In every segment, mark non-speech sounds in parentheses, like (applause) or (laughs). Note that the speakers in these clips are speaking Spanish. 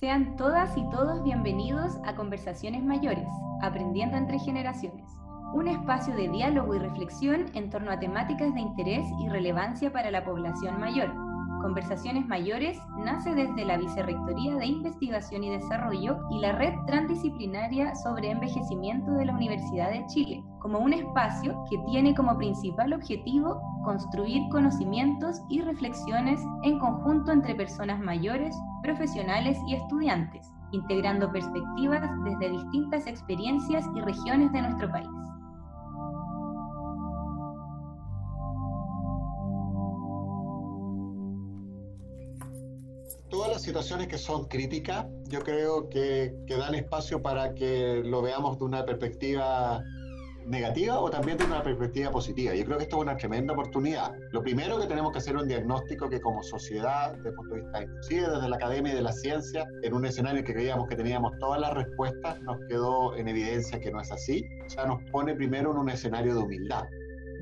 Sean todas y todos bienvenidos a Conversaciones Mayores, Aprendiendo entre Generaciones, un espacio de diálogo y reflexión en torno a temáticas de interés y relevancia para la población mayor. Conversaciones Mayores nace desde la Vicerrectoría de Investigación y Desarrollo y la Red Transdisciplinaria sobre Envejecimiento de la Universidad de Chile, como un espacio que tiene como principal objetivo construir conocimientos y reflexiones en conjunto entre personas mayores, profesionales y estudiantes, integrando perspectivas desde distintas experiencias y regiones de nuestro país. Todas las situaciones que son críticas, yo creo que, que dan espacio para que lo veamos de una perspectiva negativa o también de una perspectiva positiva. Yo creo que esto es una tremenda oportunidad. Lo primero que tenemos que hacer es un diagnóstico que como sociedad, desde el punto de vista inclusive desde la academia y de la ciencia, en un escenario en que creíamos que teníamos todas las respuestas, nos quedó en evidencia que no es así. O sea, nos pone primero en un escenario de humildad.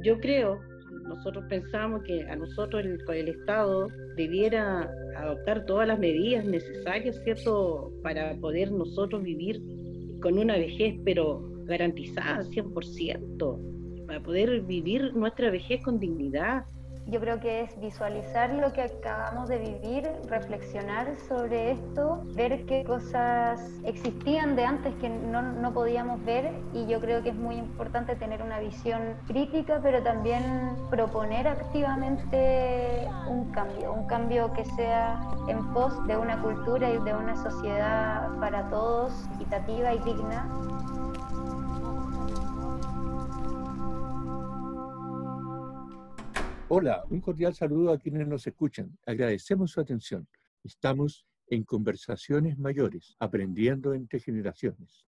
Yo creo, nosotros pensamos que a nosotros el, Estado debiera adoptar todas las medidas necesarias, ¿cierto?, para poder nosotros vivir con una vejez, pero garantizada 100%, para poder vivir nuestra vejez con dignidad. Yo creo que es visualizar lo que acabamos de vivir, reflexionar sobre esto, ver qué cosas existían de antes que no, no, podíamos ver y yo creo que es muy importante tener una visión crítica, pero también proponer activamente un cambio, un cambio que sea en pos de una cultura y de una sociedad para todos, equitativa y digna. Hola, un cordial saludo a quienes nos escuchan. Agradecemos su atención. Estamos en Conversaciones Mayores, aprendiendo entre generaciones.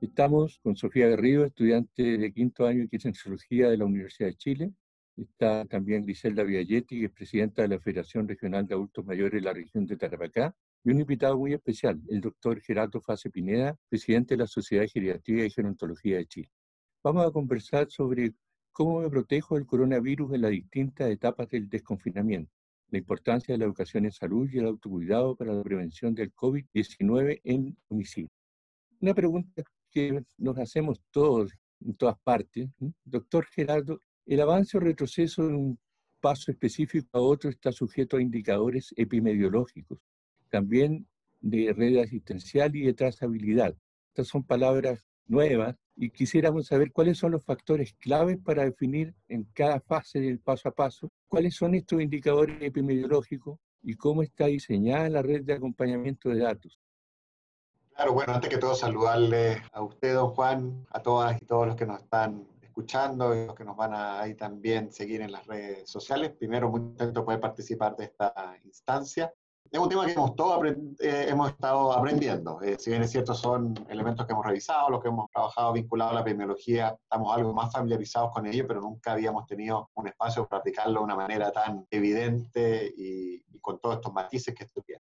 Estamos con Sofía Garrido, estudiante de quinto año de Quincenciología de la Universidad de Chile. Está también Griselda Vialletti, que es presidenta de la Federación Regional de Adultos Mayores de la región de Tarapacá, y un invitado muy especial, el doctor Gerardo Fase Pineda, presidente de la Sociedad de Geriatría y Gerontología de Chile. Vamos a conversar sobre cómo me protejo del coronavirus en las distintas etapas del desconfinamiento, la importancia de la educación en salud y el autocuidado para la prevención del COVID-19 en homicidio. Una pregunta que nos hacemos todos en todas partes. Doctor Gerardo, ¿el avance o retroceso de un paso específico a otro está sujeto a indicadores epidemiológicos también de red asistencial y de trazabilidad. Estas son palabras nuevas y quisiéramos saber cuáles son los factores claves para definir en cada fase del paso a paso cuáles son estos indicadores epidemiológicos y cómo está diseñada la red de acompañamiento de datos. Claro, bueno, antes que todo saludarle a usted, don Juan, a todas y todos los que nos están escuchando y los que nos van a ahí también seguir en las redes sociales. Primero, muy contento de poder participar de esta instancia es un tema que hemos, todo eh, hemos estado aprendiendo. Eh, si bien es cierto, son elementos que hemos revisado, los que hemos trabajado vinculados a la epidemiología, estamos algo más familiarizados con ello, pero nunca habíamos tenido un espacio para aplicarlo de una manera tan evidente y, con todos estos matices que esto tiene.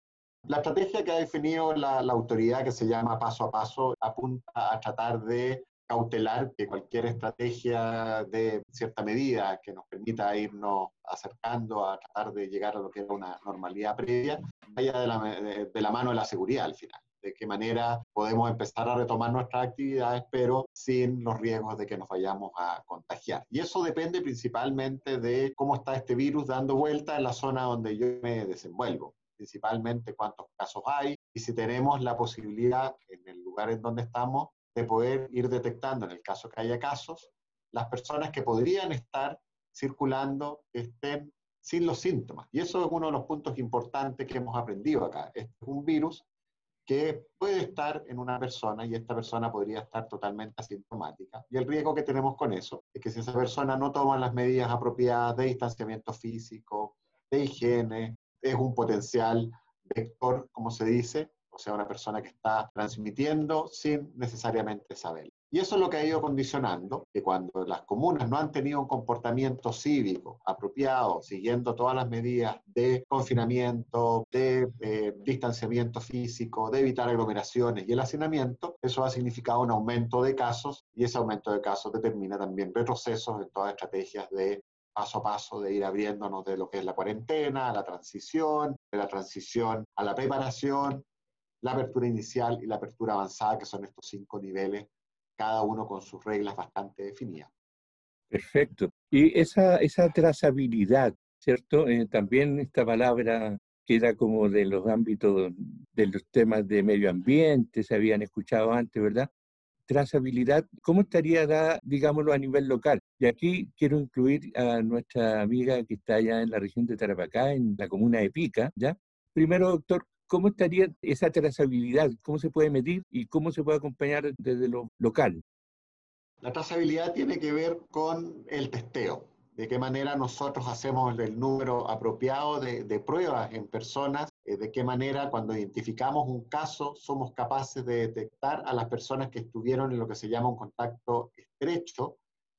La estrategia que ha definido la, la autoridad, que se llama paso a paso, apunta a tratar de cautelar que cualquier estrategia de cierta medida que nos permita irnos acercando a tratar de llegar a lo que era una normalidad previa, vaya de la, de, la mano de la seguridad al final de qué manera podemos empezar a retomar nuestras actividades, pero sin los riesgos de que nos vayamos a contagiar. Y eso depende principalmente de cómo está este virus dando vuelta en la zona donde yo me desenvuelvo, principalmente cuántos casos hay y si tenemos la posibilidad en el lugar en donde estamos de poder ir detectando, en el caso que haya casos, las personas que podrían estar circulando, estén sin los síntomas. Y eso es uno de los puntos importantes que hemos aprendido acá. Este es un virus que puede estar en una persona y esta persona podría estar totalmente asintomática. Y el riesgo que tenemos con eso es que si esa persona no toma las medidas apropiadas de distanciamiento físico, de higiene, es un potencial vector, como se dice, o sea, una persona que está transmitiendo sin necesariamente saberlo. Y eso es lo que ha ido condicionando que cuando las comunas no han tenido un comportamiento cívico apropiado, siguiendo todas las medidas de confinamiento, de eh, distanciamiento físico, de evitar aglomeraciones y el hacinamiento, eso ha significado un aumento de casos y ese aumento de casos determina también retrocesos en todas las estrategias de paso a paso de ir abriéndonos de lo que es la cuarentena, la transición, de la transición a la preparación, la apertura inicial y la apertura avanzada, que son estos cinco niveles, cada uno con sus reglas bastante definidas. Perfecto. Y esa, esa trazabilidad, ¿cierto? Eh, también esta palabra queda como de los ámbitos de los temas de medio ambiente, se habían escuchado antes, ¿verdad? Trazabilidad, ¿cómo estaría dada, digámoslo, a nivel local? Y aquí quiero incluir a nuestra amiga que está allá en la región de Tarapacá, en la comuna de Pica, ¿ya? Primero, doctor, ¿cómo estaría esa trazabilidad? ¿Cómo se puede medir y cómo se puede acompañar desde lo local? La trazabilidad tiene que ver con el testeo de qué manera nosotros hacemos el número apropiado de, pruebas en personas, eh, de qué manera cuando identificamos un caso somos capaces de detectar a las personas que estuvieron en lo que se llama un contacto estrecho.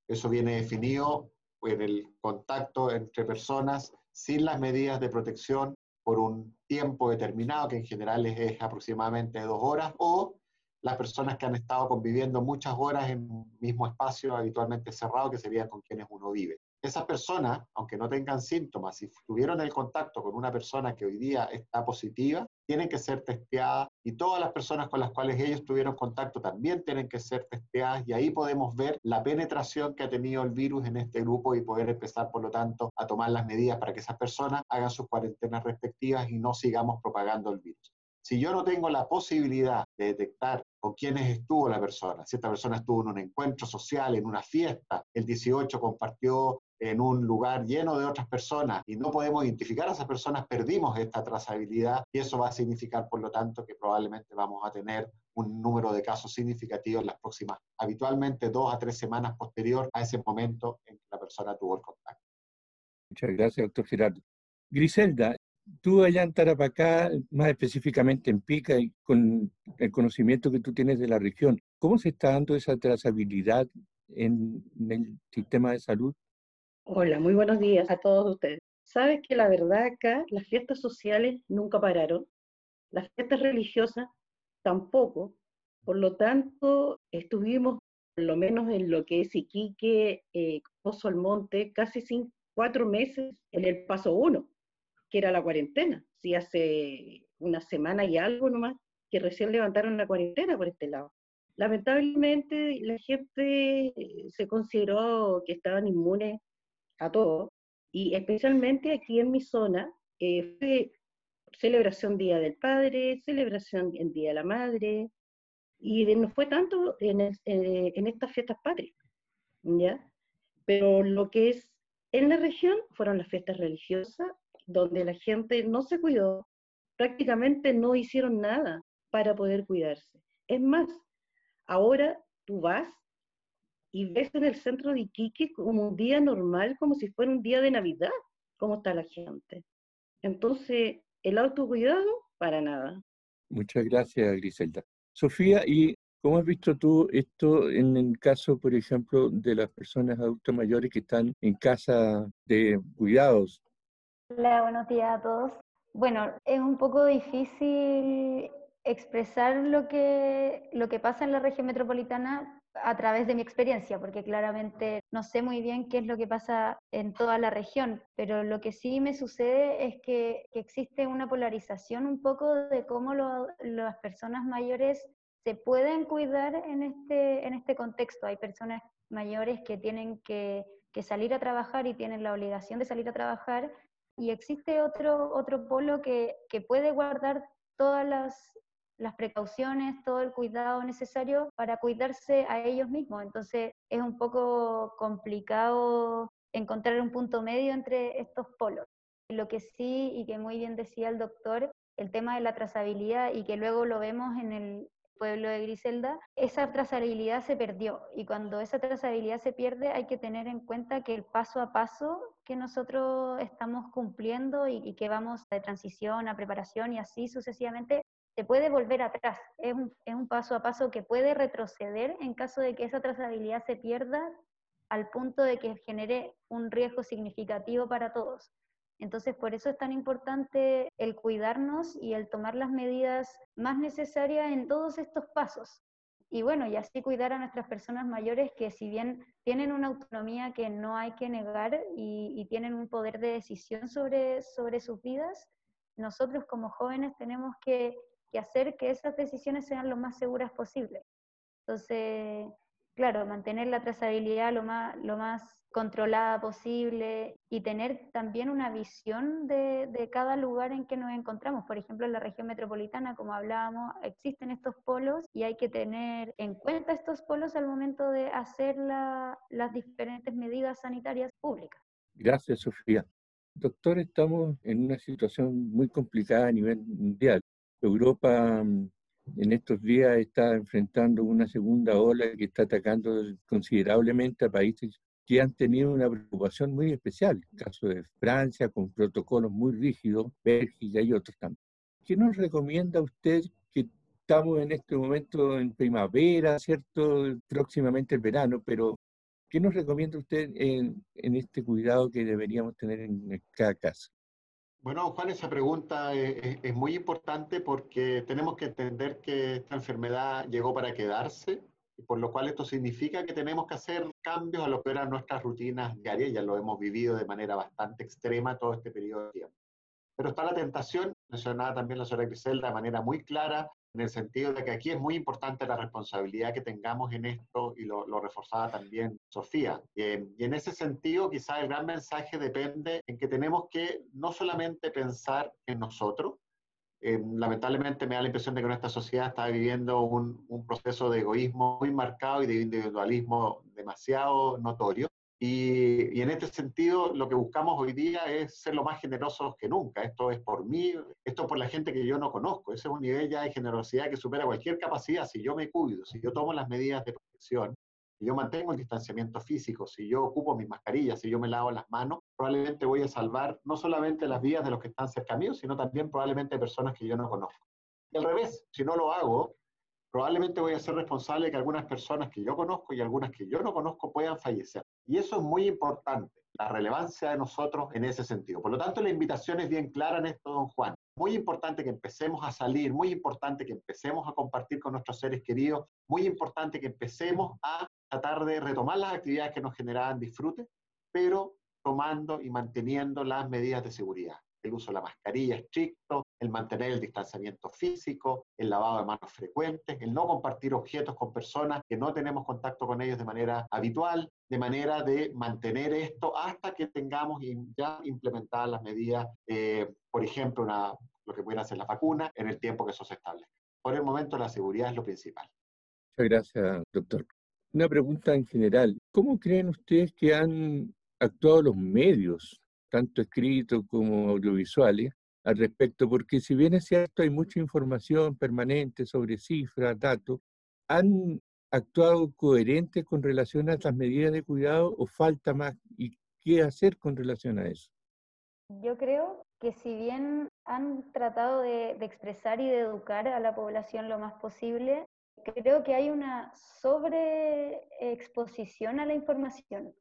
Eso viene definido en el contacto entre personas sin las medidas de protección por un tiempo determinado, que en general es, aproximadamente dos horas, o las personas que han estado conviviendo muchas horas en un mismo espacio habitualmente cerrado, que sería con quienes uno vive esas personas, aunque no tengan síntomas, si tuvieron el contacto con una persona que hoy día está positiva, tienen que ser testeadas y todas las personas con las cuales ellos tuvieron contacto también tienen que ser testeadas y ahí podemos ver la penetración que ha tenido el virus en este grupo y poder empezar, por lo tanto, a tomar las medidas para que esas personas hagan sus cuarentenas respectivas y no sigamos propagando el virus. Si yo no tengo la posibilidad de detectar con quiénes estuvo la persona, si esta persona estuvo en un encuentro social, en una fiesta, el 18 compartió en un lugar lleno de otras personas y no podemos identificar a esas personas, perdimos esta trazabilidad y eso va a significar, por lo tanto, que probablemente vamos a tener un número de casos significativos en las próximas, habitualmente dos a tres semanas posterior a ese momento en que la persona tuvo el contacto. Muchas gracias, doctor Gerardo. Griselda, tú allá en Tarapacá, más específicamente en Pica, y con el conocimiento que tú tienes de la región, ¿cómo se está dando esa trazabilidad en el sistema de salud? Hola, muy buenos días a todos ustedes. Sabes que la verdad acá las fiestas sociales nunca pararon, las fiestas religiosas tampoco, por lo tanto estuvimos por lo menos en lo que es Iquique, eh, Pozo al Monte, casi cuatro meses en el paso uno, que era la cuarentena. Sí, hace una semana y algo nomás que recién levantaron la cuarentena por este lado. Lamentablemente la gente se consideró que estaban inmunes a todo, y especialmente aquí en mi zona, eh, fue celebración Día del Padre, celebración en Día de la Madre, y no fue tanto en, eh, en estas fiestas patrias, ¿ya? Pero lo que es en la región fueron las fiestas religiosas, donde la gente no se cuidó, prácticamente no hicieron nada para poder cuidarse. Es más, ahora tú vas y ves en el centro de Iquique como un día normal, como si fuera un día de Navidad, cómo está la gente. Entonces, el autocuidado, para nada. Muchas gracias, Griselda. Sofía, ¿y cómo has visto tú esto en el caso, por ejemplo, de las personas adultas mayores que están en casa de cuidados? Hola, buenos días a todos. Bueno, es un poco difícil expresar lo que, lo que pasa en la región metropolitana a través de mi experiencia, porque claramente no sé muy bien qué es lo que pasa en toda la región, pero lo que sí me sucede es que, existe una polarización un poco de cómo las personas mayores se pueden cuidar en este, en este contexto. Hay personas mayores que tienen que, que salir a trabajar y tienen la obligación de salir a trabajar, y existe otro, otro polo que, que puede guardar todas las, las precauciones, todo el cuidado necesario para cuidarse a ellos mismos. Entonces es un poco complicado encontrar un punto medio entre estos polos. Lo que sí, y que muy bien decía el doctor, el tema de la trazabilidad y que luego lo vemos en el pueblo de Griselda, esa trazabilidad se perdió y cuando esa trazabilidad se pierde hay que tener en cuenta que el paso a paso que nosotros estamos cumpliendo y, que vamos de transición a preparación y así sucesivamente se puede volver atrás. Es un, paso a paso que puede retroceder en caso de que esa trazabilidad se pierda al punto de que genere un riesgo significativo para todos. Entonces, por eso es tan importante el cuidarnos y el tomar las medidas más necesarias en todos estos pasos. y bueno, y así cuidar a nuestras personas mayores que si bien tienen una autonomía que no hay que negar y, tienen un poder de decisión sobre, sobre sus vidas, nosotros como jóvenes tenemos que, hacer que esas decisiones sean lo más seguras posible. Entonces, claro, mantener la trazabilidad lo más, lo más controlada posible y tener también una visión de, de, cada lugar en que nos encontramos. Por ejemplo, en la región metropolitana, como hablábamos, existen estos polos y hay que tener en cuenta estos polos al momento de hacer la, las diferentes medidas sanitarias públicas. Gracias, Sofía. Doctor, estamos en una situación muy complicada a nivel mundial. Europa en estos días está enfrentando una segunda ola que está atacando considerablemente a países que han tenido una preocupación muy especial, el caso de Francia con protocolos muy rígidos, Bélgica y otros también. ¿Qué nos recomienda usted que estamos en este momento en primavera, cierto, próximamente el verano, pero ¿qué nos recomienda usted en, en este cuidado que deberíamos tener en cada casa? Bueno, Juan, esa pregunta es, muy importante porque tenemos que entender que esta enfermedad llegó para quedarse, por lo cual esto significa que tenemos que hacer cambios a lo que eran nuestras rutinas diarias, ya lo hemos vivido de manera bastante extrema todo este periodo de tiempo. Pero está la tentación, mencionaba también la señora Griselda de manera muy clara, en el sentido de que aquí es muy importante la responsabilidad que tengamos en esto y lo, reforzaba también Sofía. Eh, y en ese sentido, quizás el gran mensaje depende en que tenemos que no solamente pensar en nosotros, eh, lamentablemente me da la impresión de que nuestra sociedad está viviendo un, proceso de egoísmo muy marcado y de individualismo demasiado notorio. Y, en este sentido, lo que buscamos hoy día es ser lo más generosos que nunca. Esto es por mí, esto es por la gente que yo no conozco. Ese es un nivel ya de generosidad que supera cualquier capacidad. Si yo me cuido, si yo tomo las medidas de protección, si yo mantengo el distanciamiento físico, si yo ocupo mis mascarillas, si yo me lavo las manos, probablemente voy a salvar no solamente las vidas de los que están cerca mío, sino también probablemente personas que yo no conozco. Y al revés, si no lo hago, probablemente voy a ser responsable de que algunas personas que yo conozco y algunas que yo no conozco puedan fallecer. Y eso es muy importante, la relevancia de nosotros en ese sentido. Por lo tanto, la invitación es bien clara en esto, don Juan. Muy importante que empecemos a salir, muy importante que empecemos a compartir con nuestros seres queridos, muy importante que empecemos a tratar de retomar las actividades que nos generaban disfrute, pero tomando y manteniendo las medidas de seguridad el uso de la mascarilla estricto, el mantener el distanciamiento físico, el lavado de manos frecuentes, el no compartir objetos con personas que no tenemos contacto con ellos de manera habitual, de manera de mantener esto hasta que tengamos ya implementadas las medidas, eh, por ejemplo, lo que pueden hacer las vacunas en el tiempo que eso se establezca. Por el momento la seguridad es lo principal. Muchas gracias, doctor. Una pregunta en general. ¿Cómo creen ustedes que han actuado los medios tanto escritos como audiovisuales, al respecto, porque si bien es cierto, hay mucha información permanente sobre cifras, datos, ¿han actuado coherentes con relación a las medidas de cuidado o falta más? ¿Y qué hacer con relación a eso? Yo creo que si bien han tratado de, de expresar y de educar a la población lo más posible, creo que hay una sobreexposición a la información.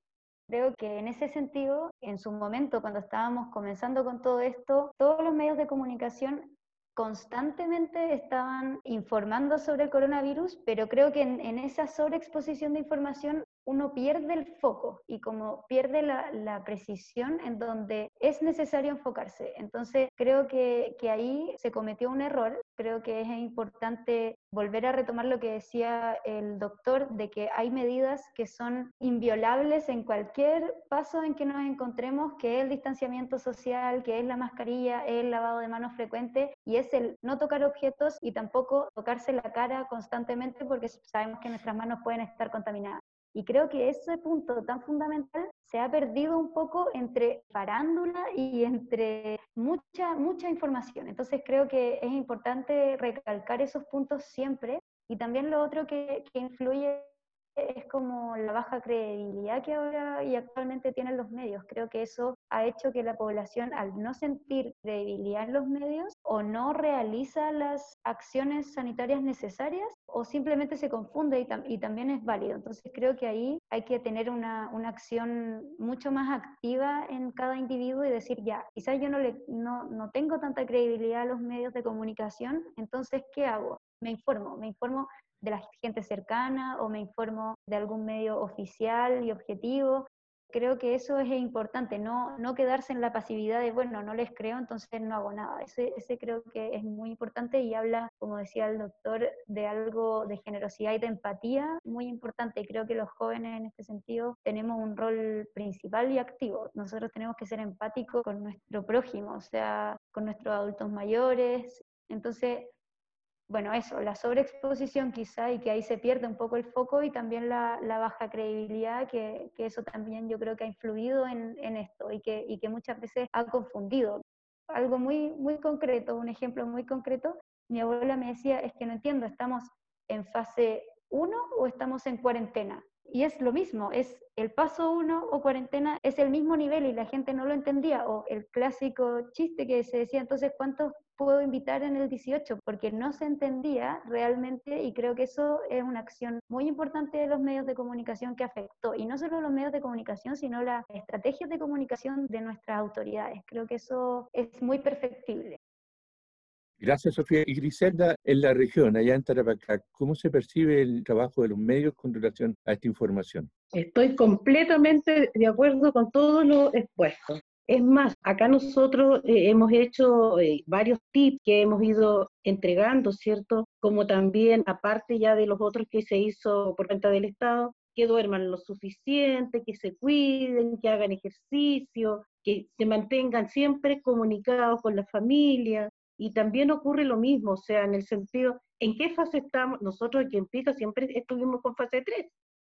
Creo que en ese sentido, en su momento, cuando estábamos comenzando con todo esto, todos los medios de comunicación constantemente estaban informando sobre el coronavirus, pero creo que en, esa sobreexposición de información uno pierde el foco y como pierde la, precisión en donde es necesario enfocarse. Entonces creo que, que, ahí se cometió un error. Creo que es importante volver a retomar lo que decía el doctor, de que hay medidas que son inviolables en cualquier paso en que nos encontremos, que es el distanciamiento social, que es la mascarilla, el lavado de manos frecuente y es el no tocar objetos y tampoco tocarse la cara constantemente porque sabemos que nuestras manos pueden estar contaminadas. Y creo que ese punto tan fundamental se ha perdido un poco entre farándula y entre mucha, mucha información. Entonces creo que es importante recalcar esos puntos siempre. Y también lo otro que, que influye es como la baja credibilidad que ahora y actualmente tienen los medios. Creo que eso ha hecho que la población, al no sentir credibilidad en los medios, o no realiza las acciones sanitarias necesarias, o simplemente se confunde y, también es válido. Entonces creo que ahí hay que tener una, una, acción mucho más activa en cada individuo y decir, ya, quizás yo no, le, no, no tengo tanta credibilidad a los medios de comunicación, entonces, ¿qué hago? Me informo, me informo de la gente cercana o me informo de algún medio oficial y objetivo. Creo que eso es importante, no, no quedarse en la pasividad de, bueno, no les creo, entonces no hago nada. Ese, ese creo que es muy importante y habla, como decía el doctor, de algo de generosidad y de empatía muy importante. Creo que los jóvenes en este sentido tenemos un rol principal y activo. Nosotros tenemos que ser empáticos con nuestro prójimo, o sea, con nuestros adultos mayores. Entonces, bueno, eso, la sobreexposición quizá y que ahí se pierde un poco el foco y también la, baja credibilidad, que, eso también yo creo que ha influido en, esto y que, y que muchas veces ha confundido. Algo muy, muy concreto, un ejemplo muy concreto, mi abuela me decía, es que no entiendo, ¿estamos en fase 1 o estamos en cuarentena? Y es lo mismo, es el paso uno o cuarentena, es el mismo nivel y la gente no lo entendía. O el clásico chiste que se decía, entonces, ¿cuántos puedo invitar en el 18? Porque no se entendía realmente y creo que eso es una acción muy importante de los medios de comunicación que afectó. Y no solo los medios de comunicación, sino las estrategias de comunicación de nuestras autoridades. Creo que eso es muy perfectible. Gracias, Sofía. Y Griselda, en la región, allá en Tarapacá, ¿cómo se percibe el trabajo de los medios con relación a esta información? Estoy completamente de acuerdo con todo lo expuesto. Es más, acá nosotros eh, hemos hecho eh, varios tips que hemos ido entregando, ¿cierto? Como también, aparte ya de los otros que se hizo por cuenta del Estado, que duerman lo suficiente, que se cuiden, que hagan ejercicio, que se mantengan siempre comunicados con la familia, y también ocurre lo mismo, o sea, en el sentido, ¿en qué fase estamos? Nosotros aquí en Pica siempre estuvimos con fase 3.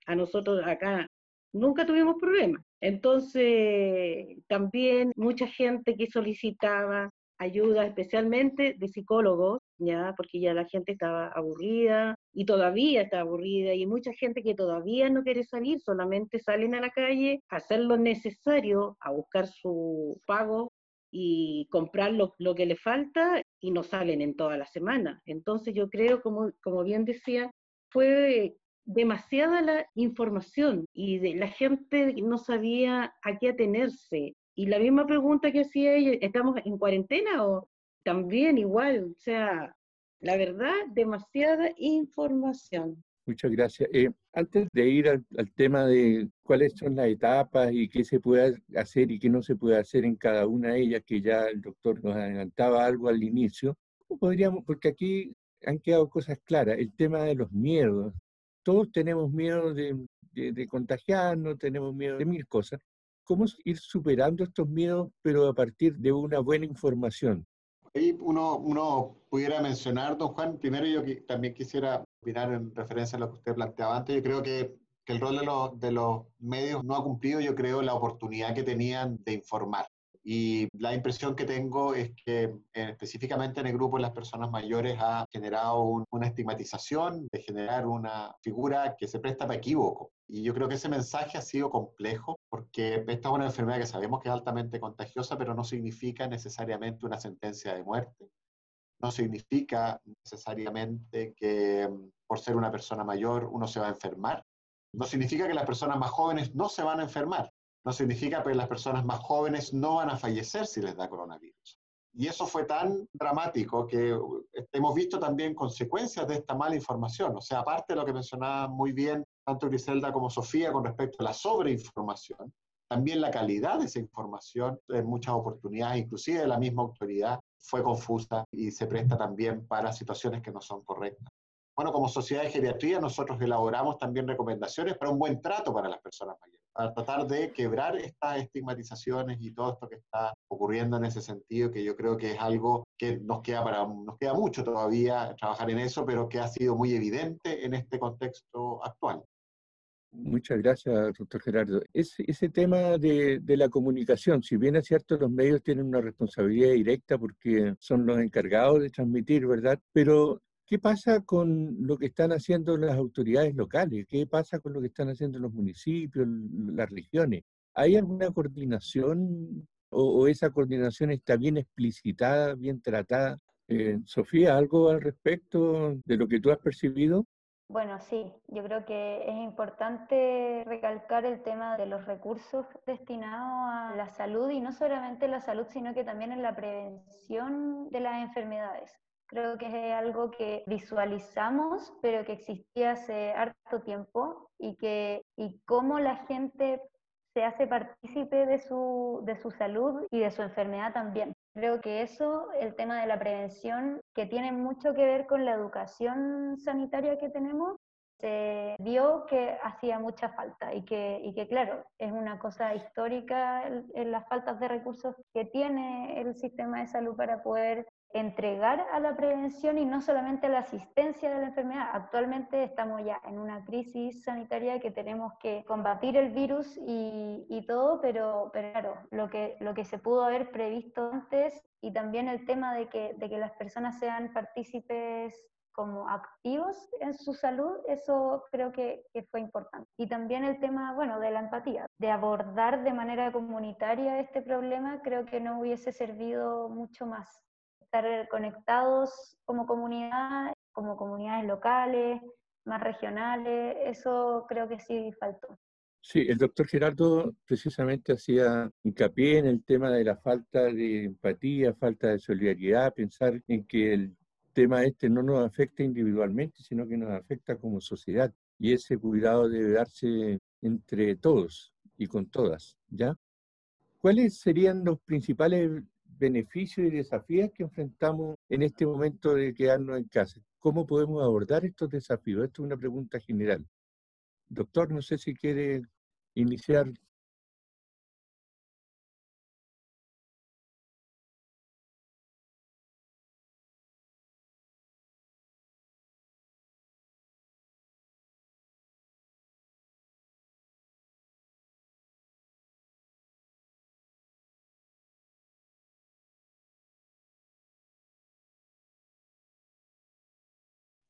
A nosotros acá nunca tuvimos problemas. Entonces, también mucha gente que solicitaba ayuda, especialmente de psicólogos, ya, porque ya la gente estaba aburrida y todavía está aburrida y mucha gente que todavía no quiere salir, solamente salen a la calle a hacer lo necesario, a buscar su pago y comprar lo, que le falta y no salen en toda la semana. Entonces yo creo, como, como bien decía, fue demasiada la información y de, la gente no sabía a qué atenerse. Y la misma pregunta que hacía ella, ¿estamos en cuarentena o también igual? O sea, la verdad, demasiada información. Muchas gracias. Eh, antes de ir al, tema de cuáles son las etapas y qué se puede hacer y qué no se puede hacer en cada una de ellas, que ya el doctor nos adelantaba algo al inicio, podríamos, porque aquí han quedado cosas claras, el tema de los miedos. Todos tenemos miedo de, de contagiarnos, tenemos miedo de mil cosas. ¿Cómo ir superando estos miedos, pero a partir de una buena información? Ahí uno, uno pudiera mencionar, don Juan, primero yo también quisiera opinar en referencia a lo que usted planteaba antes. Yo creo que, que el rol de los, de los medios no ha cumplido, yo creo, la oportunidad que tenían de informar. Y la impresión que tengo es que eh, específicamente en el grupo de las personas mayores ha generado una estigmatización de generar una figura que se presta para equívoco. Y yo creo que ese mensaje ha sido complejo porque esta es una enfermedad que sabemos que es altamente contagiosa, pero no significa necesariamente una sentencia de muerte. No significa necesariamente que mm, por ser una persona mayor uno se va a enfermar. No significa que las personas más jóvenes no se van a enfermar no significa que las personas más jóvenes no van a fallecer si les da coronavirus. Y eso fue tan dramático que eh, hemos visto también consecuencias de esta mala información. O sea, aparte de lo que mencionaba muy bien tanto Griselda como Sofía con respecto a la sobreinformación, también la calidad de esa información en muchas oportunidades, inclusive de la misma autoridad, fue confusa y se presta también para situaciones que no son correctas. Bueno, como sociedad de geriatría nosotros elaboramos también recomendaciones para un buen trato para las personas mayores para tratar de quebrar estas estigmatizaciones y todo esto que está ocurriendo en ese sentido, que yo creo que es algo que nos queda, para, nos queda mucho todavía trabajar en eso, pero que ha sido muy evidente en este contexto actual. Muchas gracias, doctor Gerardo. Ese, ese tema de, de, la comunicación, si bien es cierto, los medios tienen una responsabilidad directa porque son los encargados de transmitir, ¿verdad? Pero ¿Qué pasa con lo que están haciendo las autoridades locales? ¿Qué pasa con lo que están haciendo los municipios, las regiones? ¿Hay alguna coordinación o, esa coordinación está bien explicitada, bien tratada? Eh, Sofía, ¿algo al respecto de lo que tú has percibido? Bueno, sí, yo creo que es importante recalcar el tema de los recursos destinados a la salud y no solamente la salud, sino que también en la prevención de las enfermedades Creo que es algo que visualizamos, pero que existía hace harto tiempo y que y cómo la gente se hace partícipe de su, de su salud y de su enfermedad también. Creo que eso, el tema de la prevención, que tiene mucho que ver con la educación sanitaria que tenemos, se vio que hacía mucha falta y que, y que claro, es una cosa histórica en las faltas de recursos que tiene el sistema de salud para poder entregar a la prevención y no solamente a la asistencia de la enfermedad. Actualmente estamos ya en una crisis sanitaria que tenemos que combatir el virus y, y todo, pero, pero, claro, lo que, lo que se pudo haber previsto antes y también el tema de que, de que las personas sean partícipes como activos en su salud, eso creo que, que, fue importante. Y también el tema, bueno, de la empatía, de abordar de manera comunitaria este problema, creo que no hubiese servido mucho más estar conectados como comunidad, como comunidades locales, más regionales, eso creo que sí faltó. Sí, el doctor Gerardo precisamente hacía hincapié en el tema de la falta de empatía, falta de solidaridad, pensar en que el tema este no nos afecta individualmente, sino que nos afecta como sociedad. Y ese cuidado debe darse entre todos y con todas, ¿ya? ¿Cuáles serían los principales beneficios y desafíos que enfrentamos en este momento de quedarnos en casa. ¿Cómo podemos abordar estos desafíos? Esto es una pregunta general. Doctor, no sé si quiere iniciar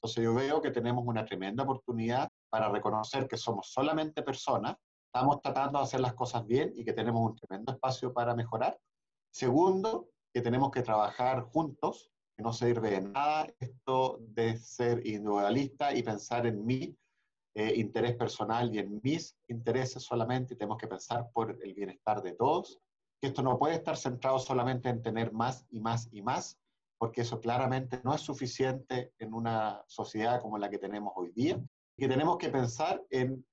Entonces yo veo que tenemos una tremenda oportunidad para reconocer que somos solamente personas, estamos tratando de hacer las cosas bien y que tenemos un tremendo espacio para mejorar. Segundo, que tenemos que trabajar juntos, que no sirve de nada esto de ser individualista y pensar en mi eh, interés personal y en mis intereses solamente, tenemos que pensar por el bienestar de todos, que esto no puede estar centrado solamente en tener más y más y más, porque eso claramente no es suficiente en una sociedad como la que tenemos hoy día, y que tenemos que pensar en,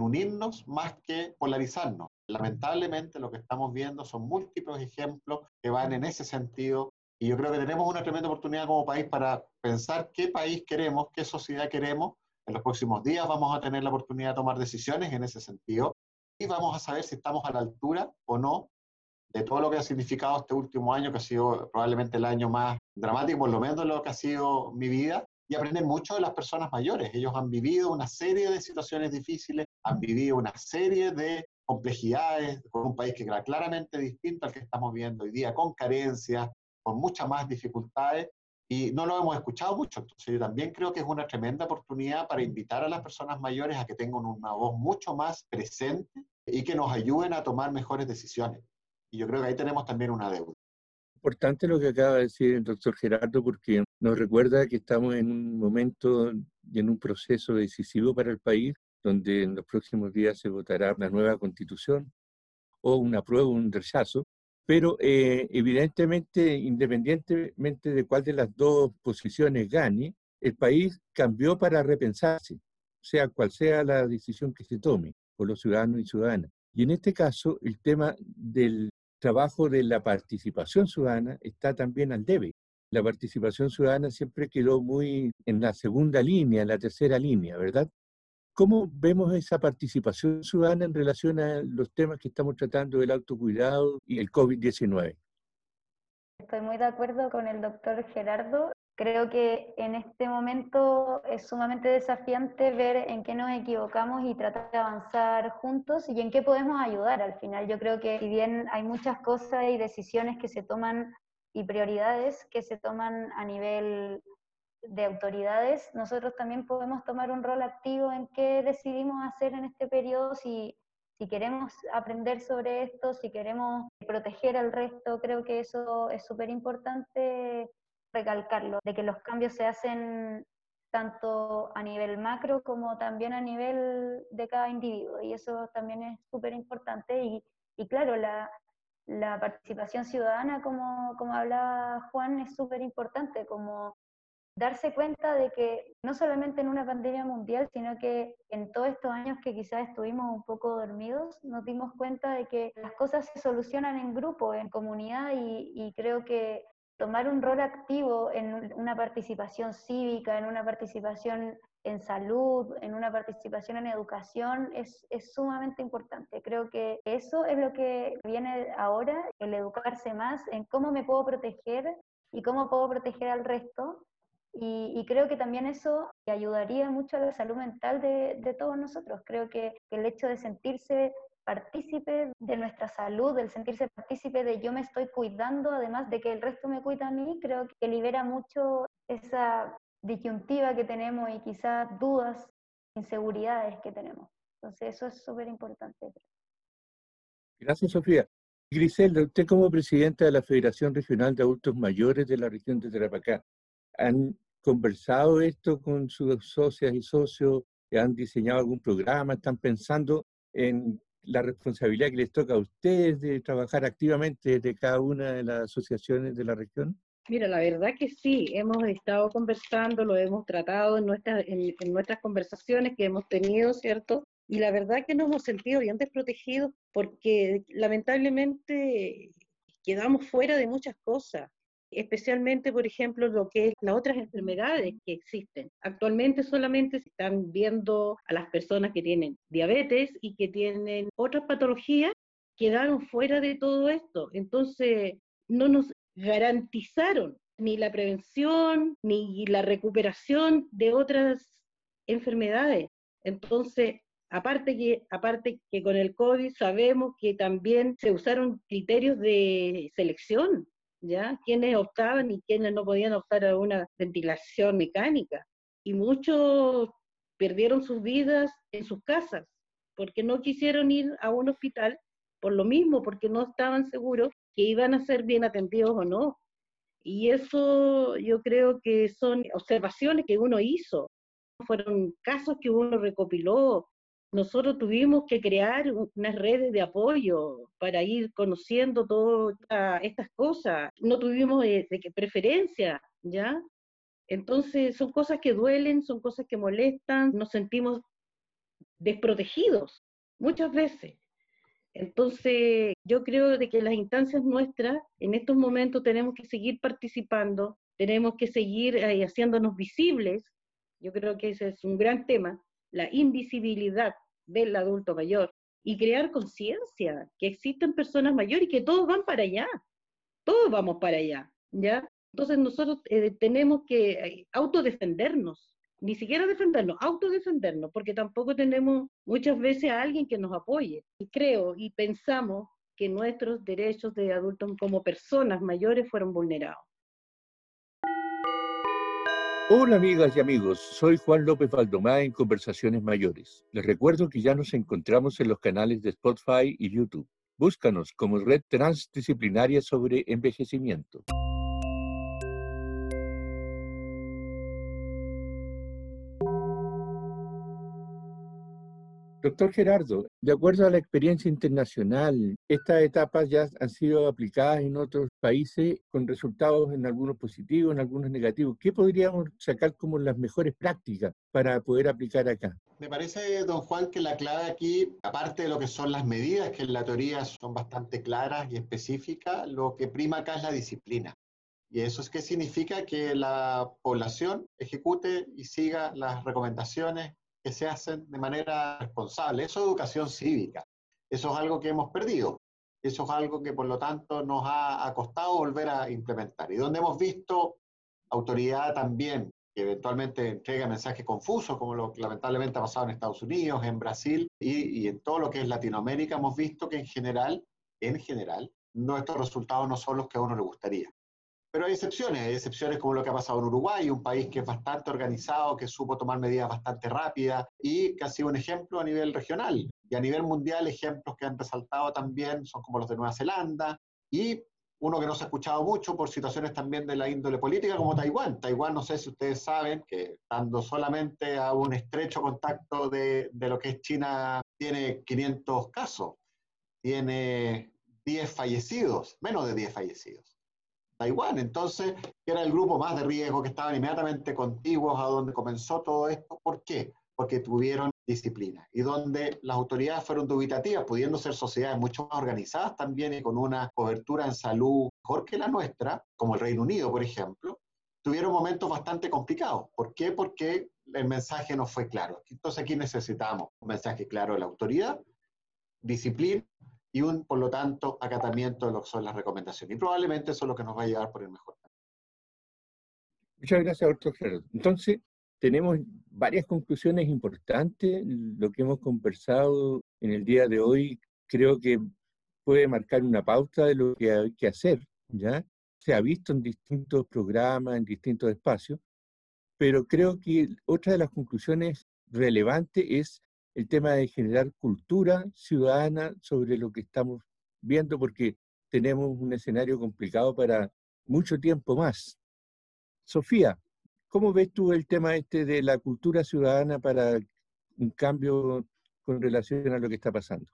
unirnos más que polarizarnos. Lamentablemente lo que estamos viendo son múltiples ejemplos que van en ese sentido y yo creo que tenemos una tremenda oportunidad como país para pensar qué país queremos, qué sociedad queremos. En los próximos días vamos a tener la oportunidad de tomar decisiones en ese sentido y vamos a saber si estamos a la altura o no de todo lo que ha significado este último año, que ha sido probablemente el año más dramático, por lo menos de lo que ha sido mi vida, y aprender mucho de las personas mayores. Ellos han vivido una serie de situaciones difíciles, han vivido una serie de complejidades, con un país que era claramente distinto al que estamos viendo hoy día, con carencias, con muchas más dificultades, y no lo hemos escuchado mucho. Entonces yo también creo que es una tremenda oportunidad para invitar a las personas mayores a que tengan una voz mucho más presente y que nos ayuden a tomar mejores decisiones. Y yo creo que ahí tenemos también una deuda. Importante lo que acaba de decir el doctor Gerardo, porque nos recuerda que estamos en un momento y en un proceso decisivo para el país, donde en los próximos días se votará una nueva constitución o una prueba o un rechazo. Pero eh, evidentemente, independientemente de cuál de las dos posiciones gane, el país cambió para repensarse, sea cual sea la decisión que se tome por los ciudadanos y ciudadanas. Y en este caso, el tema del trabajo de la participación ciudadana está también al debe. La participación ciudadana siempre quedó muy en la segunda línea, en la tercera línea, ¿verdad? ¿Cómo vemos esa participación ciudadana en relación a los temas que estamos tratando del autocuidado y el COVID-19? Estoy muy de acuerdo con el doctor Gerardo. Creo que en este momento es sumamente desafiante ver en qué nos equivocamos y tratar de avanzar juntos y en qué podemos ayudar al final. Yo creo que si bien hay muchas cosas y decisiones que se toman y prioridades que se toman a nivel de autoridades, nosotros también podemos tomar un rol activo en qué decidimos hacer en este periodo, si, si queremos aprender sobre esto, si queremos proteger al resto, creo que eso es súper importante recalcarlo, de que los cambios se hacen tanto a nivel macro como también a nivel de cada individuo, y eso también es súper importante. Y, y, claro, la, la participación ciudadana, como, como hablaba Juan, es súper importante, como darse cuenta de que no solamente en una pandemia mundial, sino que en todos estos años que quizás estuvimos un poco dormidos, nos dimos cuenta de que las cosas se solucionan en grupo, en comunidad, y, y creo que tomar un rol activo en una participación cívica, en una participación en salud, en una participación en educación, es, es, sumamente importante. Creo que eso es lo que viene ahora, el educarse más en cómo me puedo proteger y cómo puedo proteger al resto. Y, creo que también eso ayudaría mucho a la salud mental de, de todos nosotros. Creo que el hecho de sentirse partícipe de nuestra salud, del sentirse partícipe de yo me estoy cuidando, además de que el resto me cuida a mí, creo que libera mucho esa disyuntiva que tenemos y quizás dudas, inseguridades que tenemos. Entonces eso es súper importante. Gracias, Sofía. Griselda, usted como presidenta de la Federación Regional de Adultos Mayores de la región de Tarapacá, ¿han conversado esto con sus socias y socios? ¿Han diseñado algún programa? ¿Están pensando en la responsabilidad que les toca a ustedes de trabajar activamente desde cada una de las asociaciones de la región? Mira, la verdad que sí, hemos estado conversando, lo hemos tratado en nuestras, en, nuestras conversaciones que hemos tenido, ¿cierto? Y la verdad que nos hemos sentido bien desprotegidos porque lamentablemente quedamos fuera de muchas cosas especialmente, por ejemplo, lo que es las otras enfermedades que existen. Actualmente solamente se están viendo a las personas que tienen diabetes y que tienen otras patologías, quedaron fuera de todo esto. Entonces, no nos garantizaron ni la prevención ni la recuperación de otras enfermedades. Entonces, aparte que, aparte que con el COVID sabemos que también se usaron criterios de selección ¿ya? Quienes optaban y quienes no podían optar a una ventilación mecánica. Y muchos perdieron sus vidas en sus casas porque no quisieron ir a un hospital por lo mismo, porque no estaban seguros que iban a ser bien atendidos o no. Y eso yo creo que son observaciones que uno hizo, fueron casos que uno recopiló, nosotros tuvimos que crear unas redes de apoyo para ir conociendo todas estas cosas. No tuvimos eh, preferencia, ¿ya? Entonces son cosas que duelen, son cosas que molestan, nos sentimos desprotegidos muchas veces. Entonces, yo creo de que las instancias nuestras, en estos momentos tenemos que seguir participando, tenemos que seguir eh, haciéndonos visibles. Yo creo que ese es un gran tema, la invisibilidad del adulto mayor y crear conciencia que existen personas mayores y que todos van para allá, todos vamos para allá, ¿ya? Entonces nosotros eh, tenemos que eh, autodefendernos, ni siquiera defendernos, autodefendernos, porque tampoco tenemos muchas veces a alguien que nos apoye. Y creo y pensamos que nuestros derechos de adultos como personas mayores fueron vulnerados. Hola amigas y amigos, soy Juan López Valdomá en Conversaciones Mayores. Les recuerdo que ya nos encontramos en los canales de Spotify y YouTube. Búscanos como Red Transdisciplinaria sobre Envejecimiento. Doctor Gerardo, de acuerdo a la experiencia internacional, estas etapas ya han sido aplicadas en otros países con resultados en algunos positivos, en algunos negativos. ¿Qué podríamos sacar como las mejores prácticas para poder aplicar acá? Me parece, don Juan, que la clave aquí, aparte de lo que son las medidas, que en la teoría son bastante claras y específicas, lo que prima acá es la disciplina. ¿Y eso es qué significa? Que la población ejecute y siga las recomendaciones que se hacen de manera responsable. Eso es educación cívica. Eso es algo que hemos perdido. Eso es algo que, por lo tanto, nos ha, costado volver a implementar. Y donde hemos visto autoridad también que eventualmente entrega mensajes confusos, como lo que lamentablemente ha pasado en Estados Unidos, en Brasil y, y en todo lo que es Latinoamérica, hemos visto que en general, en general, nuestros resultados no son los que a uno le gustaría. Pero hay excepciones, hay excepciones como lo que ha pasado en Uruguay, un país que es bastante organizado, que supo tomar medidas bastante rápidas y que ha sido un ejemplo a nivel regional. Y a nivel mundial, ejemplos que han resaltado también son como los de Nueva Zelanda y uno que no se ha escuchado mucho por situaciones también de la índole política, como Taiwán. Taiwán, no sé si ustedes saben, que estando solamente a un estrecho contacto de, de lo que es China, tiene 500 casos, tiene 10 fallecidos, menos de 10 fallecidos Taiwán. Entonces, era el grupo más de riesgo que estaban inmediatamente contiguos a donde comenzó todo esto. ¿Por qué? Porque tuvieron disciplina y donde las autoridades fueron dubitativas, pudiendo ser sociedades mucho más organizadas también y con una cobertura en salud mejor que la nuestra, como el Reino Unido, por ejemplo, tuvieron momentos bastante complicados. ¿Por qué? Porque el mensaje no fue claro. Entonces aquí necesitamos un mensaje claro de la autoridad, disciplina y un, por lo tanto, acatamiento de lo que son las recomendaciones. Y probablemente eso es lo que nos va a llevar por el mejor camino. Muchas gracias, doctor Gerardo. Entonces, tenemos varias conclusiones importantes. Lo que hemos conversado en el día de hoy creo que puede marcar una pauta de lo que hay que hacer, ¿ya? Se ha visto en distintos programas, en distintos espacios, pero creo que otra de las conclusiones relevantes es el tema de generar cultura ciudadana sobre lo que estamos viendo, porque tenemos un escenario complicado para mucho tiempo más. Sofía, ¿cómo ves tú el tema este de la cultura ciudadana para un cambio con relación a lo que está pasando?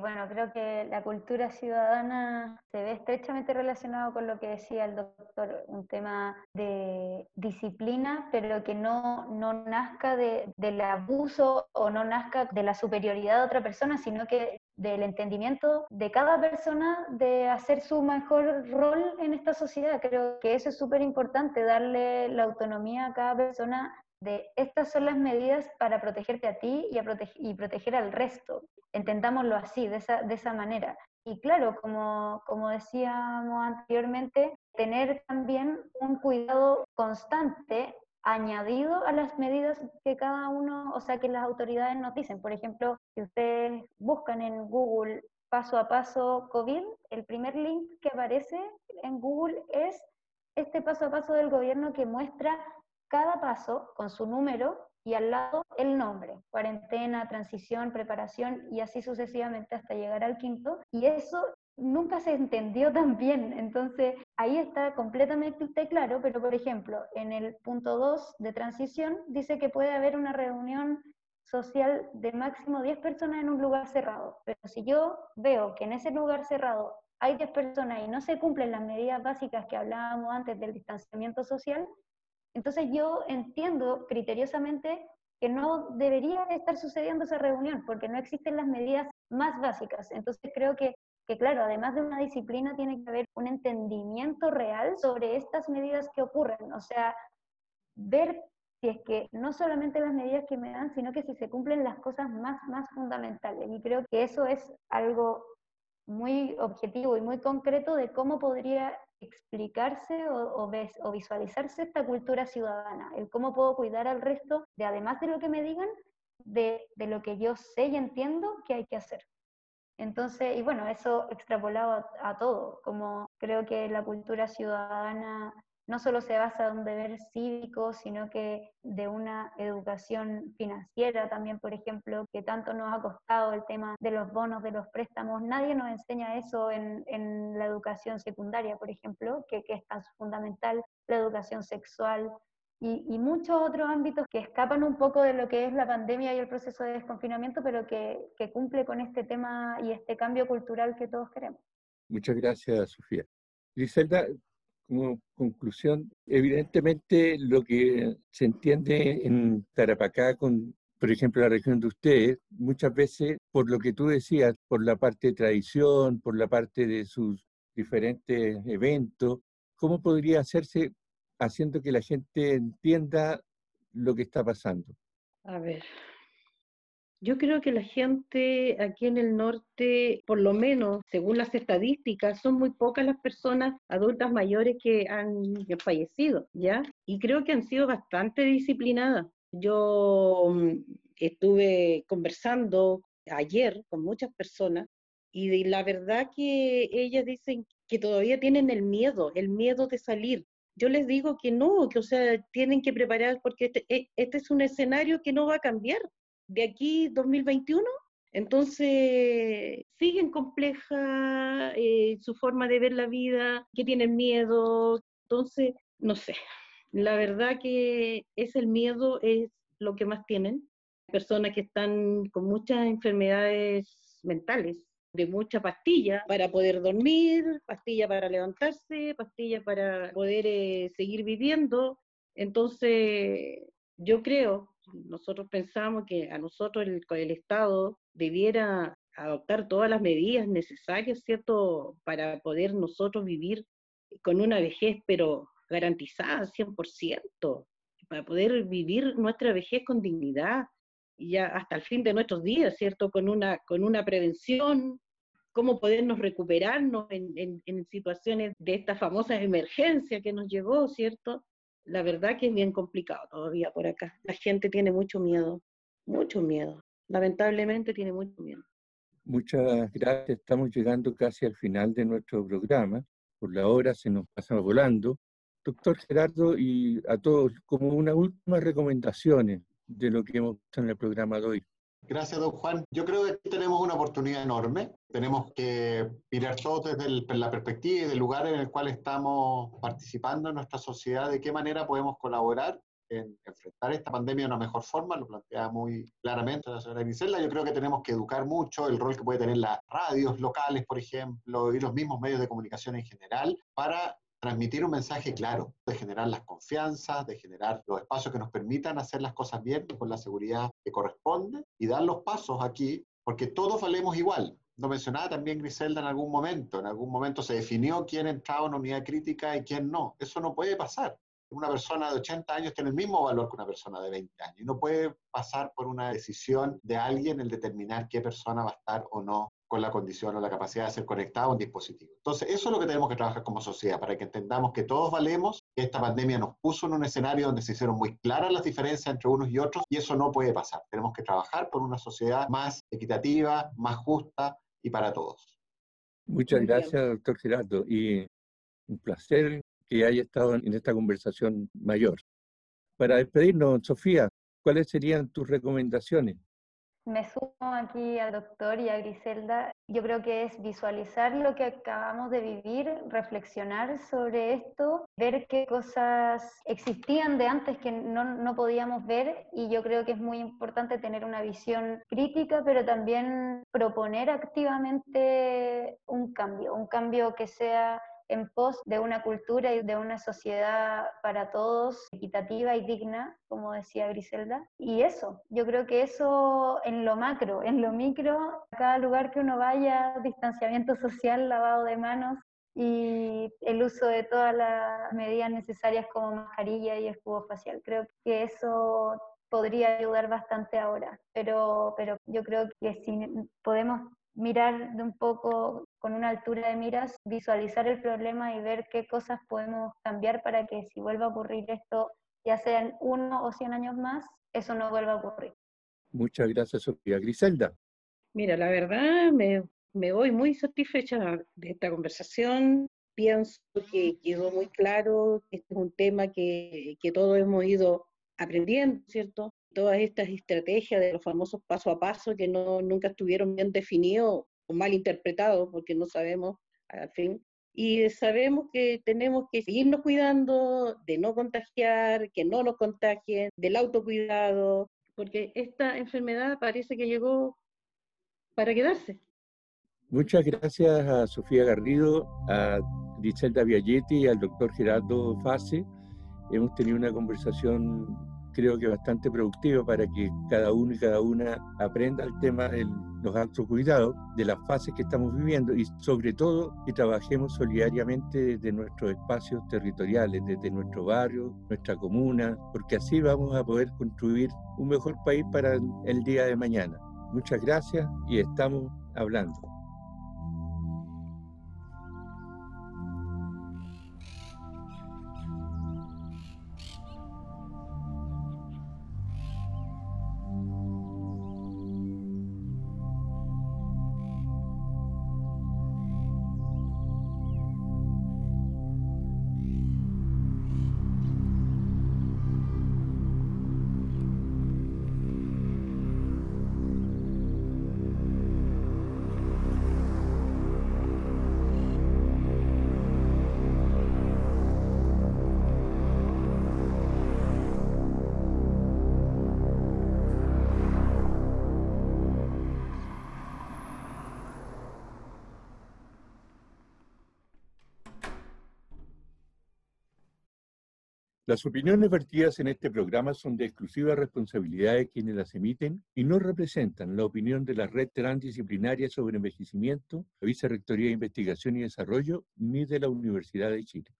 Bueno, creo que la cultura ciudadana se ve estrechamente relacionado con lo que decía el doctor, un tema de disciplina, pero que no, no nazca de, del abuso o no nazca de la superioridad de otra persona, sino que del entendimiento de cada persona de hacer su mejor rol en esta sociedad. Creo que eso es súper importante, darle la autonomía a cada persona de estas son las medidas para protegerte a ti y, a y proteger al resto. Entendámoslo así, de esa, de esa manera. Y claro, como, como decíamos anteriormente, tener también un cuidado constante añadido a las medidas que cada uno, o sea, que las autoridades nos dicen. Por ejemplo, si ustedes buscan en Google paso a paso COVID, el primer link que aparece en Google es este paso a paso del gobierno que muestra cada paso con su número y al lado el nombre, cuarentena, transición, preparación y así sucesivamente hasta llegar al quinto. Y eso nunca se entendió (laughs) tan bien, entonces ahí está completamente claro, pero por ejemplo, en el punto 2 de transición dice que puede haber una reunión social de máximo 10 personas en un lugar cerrado, pero si yo veo que en ese lugar cerrado hay 10 personas y no se cumplen las medidas básicas que hablábamos antes del distanciamiento social, entonces yo entiendo criteriosamente que no debería estar sucediendo esa reunión porque no existen las medidas más básicas. Entonces creo que, que, claro, además de una disciplina tiene que haber un entendimiento real sobre estas medidas que ocurren. O sea, ver si es que no solamente las medidas que me dan, sino que si se cumplen las cosas más, más fundamentales. Y creo que eso es algo muy objetivo y muy concreto de cómo podría explicarse o, o, visualizarse esta cultura ciudadana, el cómo puedo cuidar al resto de, además de lo que me digan, de, de lo que yo sé y entiendo que hay que hacer. Entonces, y bueno, eso extrapolado a, todo, como creo que la cultura ciudadana no solo se basa en un deber cívico, sino que de una educación financiera también, por ejemplo, que tanto nos ha costado el tema de los bonos, de los préstamos. Nadie nos enseña eso en, en la educación secundaria, por ejemplo, que, que, es tan fundamental, la educación sexual. Y, y, muchos otros ámbitos que escapan un poco de lo que es la pandemia y el proceso de desconfinamiento, pero que, que cumple con este tema y este cambio cultural que todos queremos. Muchas gracias, Sofía. Griselda, como conclusión, evidentemente lo que se entiende en Tarapacá con, por ejemplo, la región de ustedes, muchas veces por lo que tú decías, por la parte de tradición, por la parte de sus diferentes eventos, ¿cómo podría hacerse haciendo que la gente entienda lo que está pasando? A ver, yo creo que la gente aquí en el norte, por lo menos según las estadísticas, son muy pocas las personas adultas mayores que han fallecido, ¿ya? Y creo que han sido bastante disciplinadas. Yo mm, estuve conversando ayer con muchas personas y la verdad que ellas dicen que todavía tienen el miedo, el miedo de salir. Yo les digo que no, que o sea, tienen que preparar porque este, e, este es un escenario que no va a cambiar de aquí 2021. Entonces, siguen compleja eh, su forma de ver la vida, que tienen miedo. Entonces, no sé, la verdad que es el miedo, es lo que más tienen. Personas que están con muchas enfermedades mentales, de mucha pastilla para poder dormir, pastilla para levantarse, pastilla para poder eh, seguir viviendo. Entonces, yo creo, nosotros pensamos que a nosotros el, el Estado debiera adoptar todas las medidas necesarias, ¿cierto?, para poder nosotros vivir con una vejez, pero garantizada 100%, para poder vivir nuestra vejez con dignidad, y ya hasta el fin de nuestros días, ¿cierto? Con una, con una prevención, cómo podernos recuperarnos en, en, situaciones de esta famosa emergencia que nos llegó, ¿cierto? La verdad que es bien complicado todavía por acá. La gente tiene mucho miedo, mucho miedo. Lamentablemente tiene mucho miedo. Muchas gracias. Estamos llegando casi al final de nuestro programa. Por la hora se nos pasa volando. Doctor Gerardo, y a todos, como una última recomendación de lo que hemos visto en el programa de hoy. Gracias, don Juan. Yo creo que aquí tenemos una oportunidad enorme. Tenemos que mirar todo desde la perspectiva y del lugar en el cual estamos participando en nuestra sociedad, de qué manera podemos colaborar en enfrentar esta pandemia de una mejor forma, lo plantea muy claramente la señora Griselda. Yo creo que tenemos que educar mucho el rol que puede tener las radios locales, por ejemplo, y los mismos medios de comunicación en general, para transmitir un mensaje claro, de generar las confianzas, de generar los espacios que nos permitan hacer las cosas bien con la seguridad que corresponde y dar los pasos aquí, porque todos valemos igual. Lo mencionaba también Griselda en algún momento. En algún momento se definió quién entraba en unidad crítica y quién no. Eso no puede pasar. Una persona de 80 años tiene el mismo valor que una persona de 20 años y no puede pasar por una decisión de alguien el determinar qué persona va a estar o no con la condición o la capacidad de ser conectado a un dispositivo. Entonces, eso es lo que tenemos que trabajar como sociedad, para que entendamos que todos valemos, que esta pandemia nos puso en un escenario donde se hicieron muy claras las diferencias entre unos y otros, y eso no puede pasar. Tenemos que trabajar por una sociedad más equitativa, más justa y para todos. Muchas gracias, doctor Gerardo, y un placer que haya estado en esta conversación mayor. Para despedirnos, Sofía, ¿cuáles serían tus recomendaciones? Me sumo aquí al doctor y a Griselda. Yo creo que es visualizar lo que acabamos de vivir, reflexionar sobre esto, ver qué cosas existían de antes que no, no podíamos ver y yo creo que es muy importante tener una visión crítica, pero también proponer activamente un cambio, un cambio que sea en pos de una cultura y de una sociedad para todos equitativa y digna, como decía Griselda. Y eso, yo creo que eso en lo macro, en lo micro, a cada lugar que uno vaya, distanciamiento social, lavado de manos y el uso de todas las medidas necesarias como mascarilla y escudo facial. Creo que eso podría ayudar bastante ahora, pero, pero yo creo que si podemos mirar de un poco con una altura de miras, visualizar el problema y ver qué cosas podemos cambiar para que si vuelva a ocurrir esto, ya sean uno o cien años más, eso no vuelva a ocurrir. Muchas gracias, Sofía. Griselda. Mira, la verdad me, me voy muy satisfecha de esta conversación. Pienso que quedó muy claro que este es un tema que, que todos hemos ido aprendiendo, ¿cierto? todas estas estrategias de los famosos paso a paso que no, nunca estuvieron bien definidos mal interpretados porque no sabemos al fin. Y sabemos que tenemos que seguirnos cuidando de no contagiar, que no nos contagien, del autocuidado, porque esta enfermedad parece que llegó para quedarse. Muchas gracias a Sofía Garrido, a Griselda Viagetti y al doctor Gerardo Fase. Hemos tenido una conversación creo que bastante productivo para que cada uno y cada una aprenda el tema de los actos cuidados, de las fases que estamos viviendo y sobre todo que trabajemos solidariamente desde nuestros espacios territoriales, desde nuestro barrio, nuestra comuna, porque así vamos a poder construir un mejor país para el día de mañana. Muchas gracias y estamos hablando. Las opiniones vertidas en este programa son de exclusiva responsabilidad de quienes las emiten y no representan la opinión de la Red Transdisciplinaria sobre Envejecimiento, la Vicerrectoría de Investigación y Desarrollo, ni de la Universidad de Chile.